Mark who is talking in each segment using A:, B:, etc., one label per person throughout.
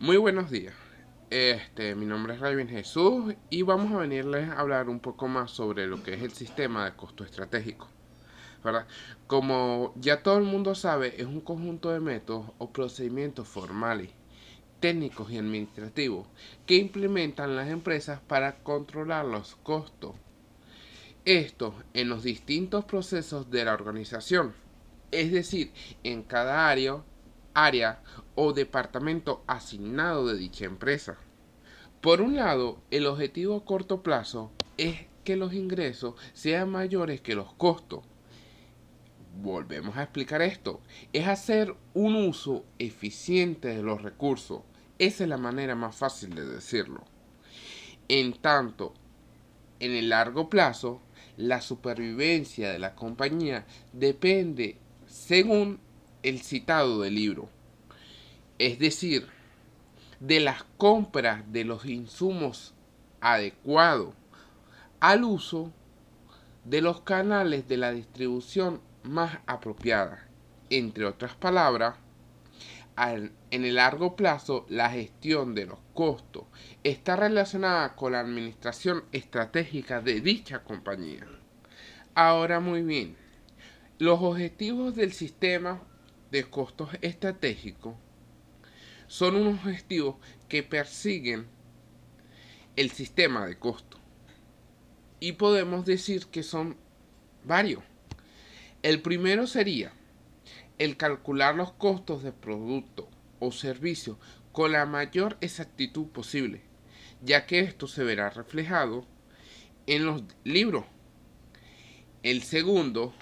A: Muy buenos días. Este, mi nombre es Raven Jesús y vamos a venirles a hablar un poco más sobre lo que es el sistema de costo estratégico. ¿verdad? Como ya todo el mundo sabe, es un conjunto de métodos o procedimientos formales, técnicos y administrativos que implementan las empresas para controlar los costos. Esto en los distintos procesos de la organización, es decir, en cada área área o departamento asignado de dicha empresa. Por un lado, el objetivo a corto plazo es que los ingresos sean mayores que los costos. Volvemos a explicar esto. Es hacer un uso eficiente de los recursos. Esa es la manera más fácil de decirlo. En tanto, en el largo plazo, la supervivencia de la compañía depende según el citado del libro. Es decir, de las compras de los insumos adecuados al uso de los canales de la distribución más apropiada. Entre otras palabras, en el largo plazo la gestión de los costos está relacionada con la administración estratégica de dicha compañía. Ahora muy bien, los objetivos del sistema de costos estratégicos son unos objetivos que persiguen el sistema de costo. Y podemos decir que son varios. El primero sería el calcular los costos de producto o servicio con la mayor exactitud posible, ya que esto se verá reflejado en los libros. El segundo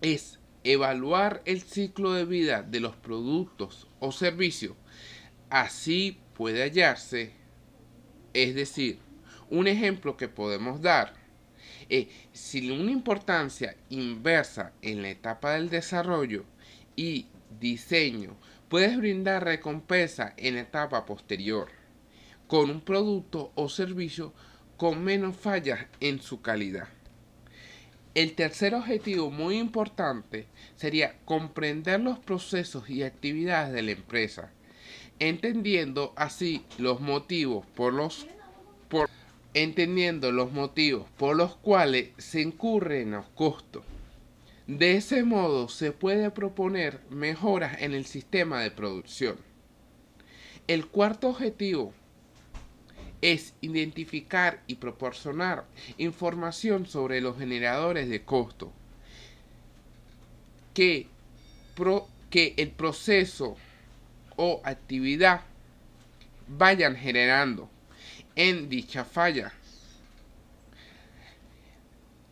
A: es evaluar el ciclo de vida de los productos o servicios. Así puede hallarse, es decir, un ejemplo que podemos dar es si una importancia inversa en la etapa del desarrollo y diseño puedes brindar recompensa en la etapa posterior con un producto o servicio con menos fallas en su calidad. El tercer objetivo muy importante sería comprender los procesos y actividades de la empresa, entendiendo así los motivos por los por, entendiendo los motivos por los cuales se incurren los costos. De ese modo se puede proponer mejoras en el sistema de producción. El cuarto objetivo es identificar y proporcionar información sobre los generadores de costo que, que el proceso o actividad vayan generando en dicha falla.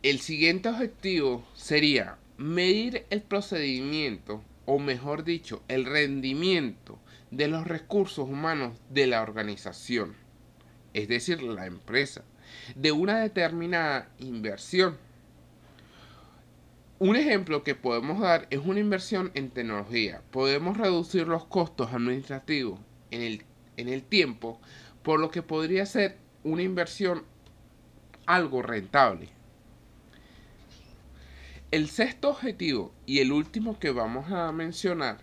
A: El siguiente objetivo sería medir el procedimiento o mejor dicho el rendimiento de los recursos humanos de la organización es decir, la empresa, de una determinada inversión. Un ejemplo que podemos dar es una inversión en tecnología. Podemos reducir los costos administrativos en el, en el tiempo, por lo que podría ser una inversión algo rentable. El sexto objetivo y el último que vamos a mencionar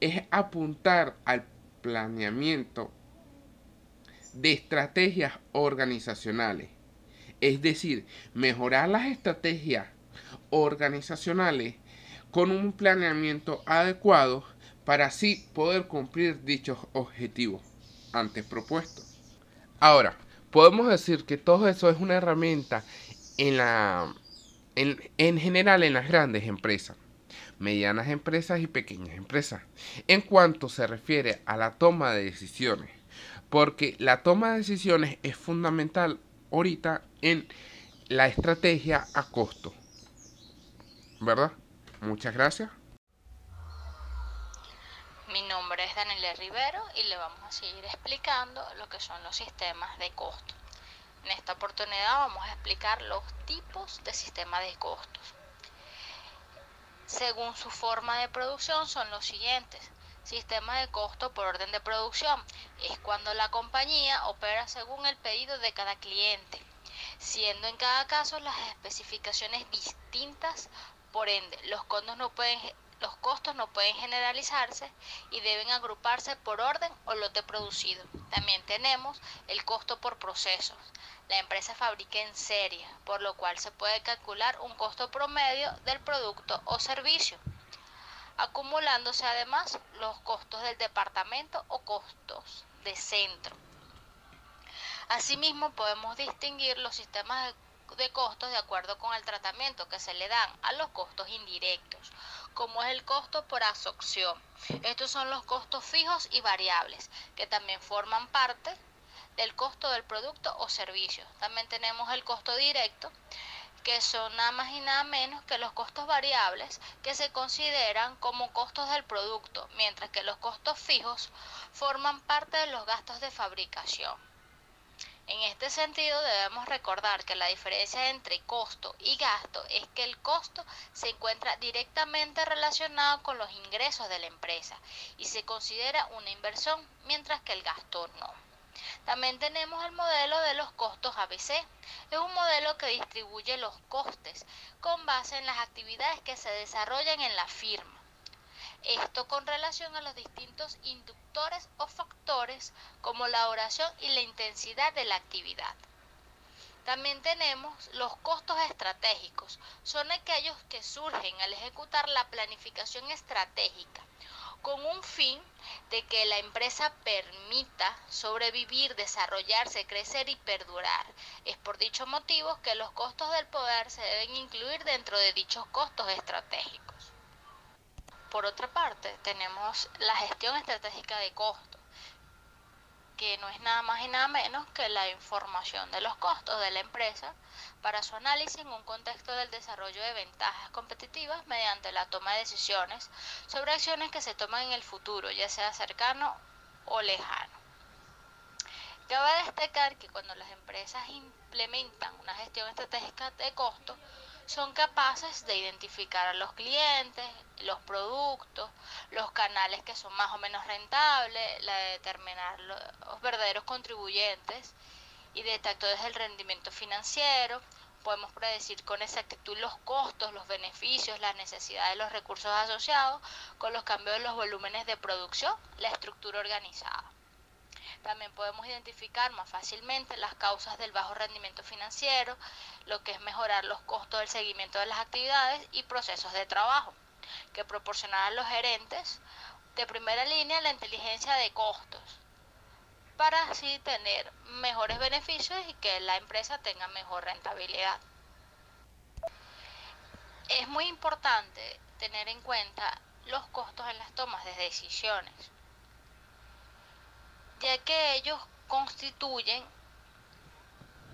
A: es apuntar al planeamiento de estrategias organizacionales. Es decir, mejorar las estrategias organizacionales con un planeamiento adecuado para así poder cumplir dichos objetivos antes propuestos. Ahora, podemos decir que todo eso es una herramienta en, la, en, en general en las grandes empresas, medianas empresas y pequeñas empresas, en cuanto se refiere a la toma de decisiones porque la toma de decisiones es fundamental ahorita en la estrategia a costo. ¿Verdad? Muchas gracias.
B: Mi nombre es Daniela Rivero y le vamos a seguir explicando lo que son los sistemas de costo. En esta oportunidad vamos a explicar los tipos de sistemas de costos. Según su forma de producción son los siguientes Sistema de costo por orden de producción es cuando la compañía opera según el pedido de cada cliente, siendo en cada caso las especificaciones distintas, por ende los costos no pueden los costos no pueden generalizarse y deben agruparse por orden o lote producido. También tenemos el costo por procesos. La empresa fabrica en serie, por lo cual se puede calcular un costo promedio del producto o servicio, acumulándose además los costos del departamento o costos de centro. Asimismo, podemos distinguir los sistemas de costos de acuerdo con el tratamiento que se le dan a los costos indirectos, como es el costo por absorción. Estos son los costos fijos y variables, que también forman parte del costo del producto o servicio. También tenemos el costo directo, que son nada más y nada menos que los costos variables que se consideran como costos del producto, mientras que los costos fijos forman parte de los gastos de fabricación. En este sentido debemos recordar que la diferencia entre costo y gasto es que el costo se encuentra directamente relacionado con los ingresos de la empresa y se considera una inversión mientras que el gasto no. También tenemos el modelo de los costos ABC. Es un modelo que distribuye los costes con base en las actividades que se desarrollan en la firma. Esto con relación a los distintos inductores o factores como la duración y la intensidad de la actividad. También tenemos los costos estratégicos. Son aquellos que surgen al ejecutar la planificación estratégica con un fin de que la empresa permita sobrevivir, desarrollarse, crecer y perdurar. Es por dicho motivo que los costos del poder se deben incluir dentro de dichos costos estratégicos. Por otra parte, tenemos la gestión estratégica de costos, que no es nada más y nada menos que la información de los costos de la empresa para su análisis en un contexto del desarrollo de ventajas competitivas mediante la toma de decisiones sobre acciones que se toman en el futuro, ya sea cercano o lejano. Cabe destacar que cuando las empresas implementan una gestión estratégica de costos, son capaces de identificar a los clientes, los productos, los canales que son más o menos rentables, la de determinar los verdaderos contribuyentes y detectores del rendimiento financiero. Podemos predecir con exactitud los costos, los beneficios, las necesidades de los recursos asociados con los cambios de los volúmenes de producción, la estructura organizada. También podemos identificar más fácilmente las causas del bajo rendimiento financiero, lo que es mejorar los costos del seguimiento de las actividades y procesos de trabajo, que proporcionarán los gerentes de primera línea la inteligencia de costos, para así tener mejores beneficios y que la empresa tenga mejor rentabilidad. Es muy importante tener en cuenta los costos en las tomas de decisiones ya que ellos constituyen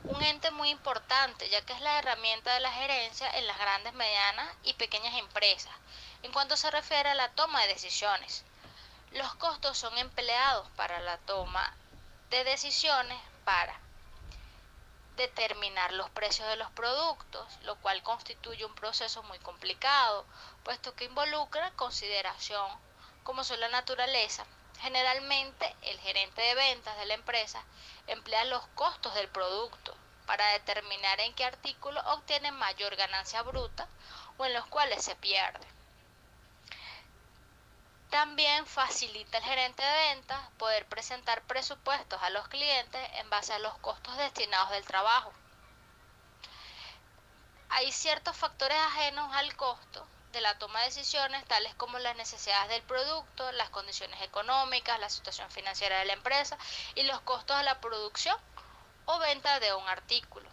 B: un ente muy importante, ya que es la herramienta de la gerencia en las grandes, medianas y pequeñas empresas, en cuanto se refiere a la toma de decisiones. Los costos son empleados para la toma de decisiones para determinar los precios de los productos, lo cual constituye un proceso muy complicado, puesto que involucra consideración como son la naturaleza, Generalmente el gerente de ventas de la empresa emplea los costos del producto para determinar en qué artículo obtiene mayor ganancia bruta o en los cuales se pierde. También facilita el gerente de ventas poder presentar presupuestos a los clientes en base a los costos destinados del trabajo. Hay ciertos factores ajenos al costo de la toma de decisiones, tales como las necesidades del producto, las condiciones económicas, la situación financiera de la empresa y los costos de la producción o venta de un artículo.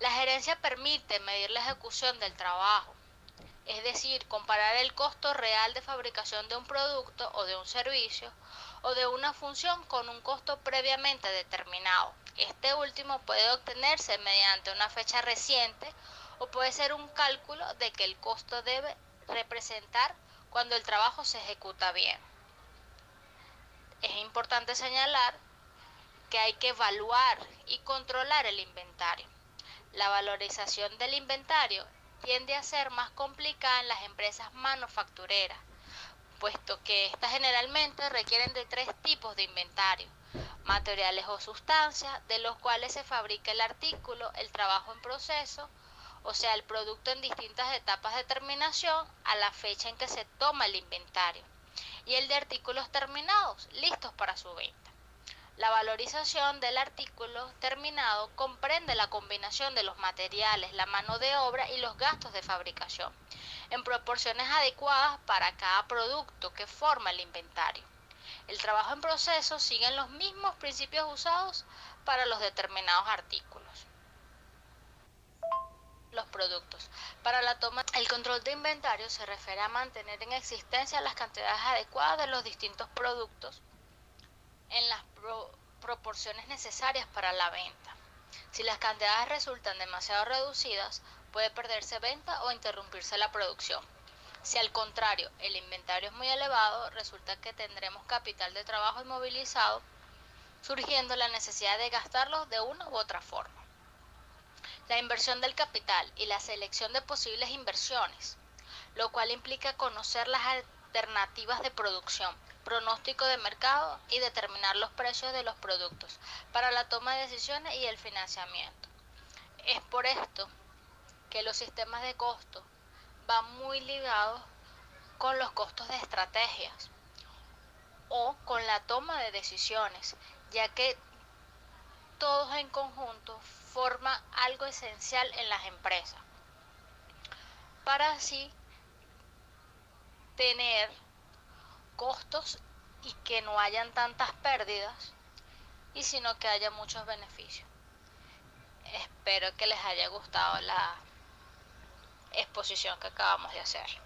B: La gerencia permite medir la ejecución del trabajo, es decir, comparar el costo real de fabricación de un producto o de un servicio o de una función con un costo previamente determinado. Este último puede obtenerse mediante una fecha reciente o puede ser un cálculo de que el costo debe representar cuando el trabajo se ejecuta bien. Es importante señalar que hay que evaluar y controlar el inventario. La valorización del inventario tiende a ser más complicada en las empresas manufactureras, puesto que estas generalmente requieren de tres tipos de inventario, materiales o sustancias, de los cuales se fabrica el artículo, el trabajo en proceso o sea, el producto en distintas etapas de terminación a la fecha en que se toma el inventario, y el de artículos terminados, listos para su venta. La valorización del artículo terminado comprende la combinación de los materiales, la mano de obra y los gastos de fabricación, en proporciones adecuadas para cada producto que forma el inventario. El trabajo en proceso sigue los mismos principios usados para los determinados artículos. Los productos. Para la toma, el control de inventario se refiere a mantener en existencia las cantidades adecuadas de los distintos productos en las proporciones necesarias para la venta. Si las cantidades resultan demasiado reducidas, puede perderse venta o interrumpirse la producción. Si al contrario el inventario es muy elevado, resulta que tendremos capital de trabajo inmovilizado, surgiendo la necesidad de gastarlo de una u otra forma. La inversión del capital y la selección de posibles inversiones, lo cual implica conocer las alternativas de producción, pronóstico de mercado y determinar los precios de los productos para la toma de decisiones y el financiamiento. Es por esto que los sistemas de costo van muy ligados con los costos de estrategias o con la toma de decisiones, ya que todos en conjunto esencial en las empresas. Para así tener costos y que no hayan tantas pérdidas y sino que haya muchos beneficios. Espero que les haya gustado la exposición que acabamos de hacer.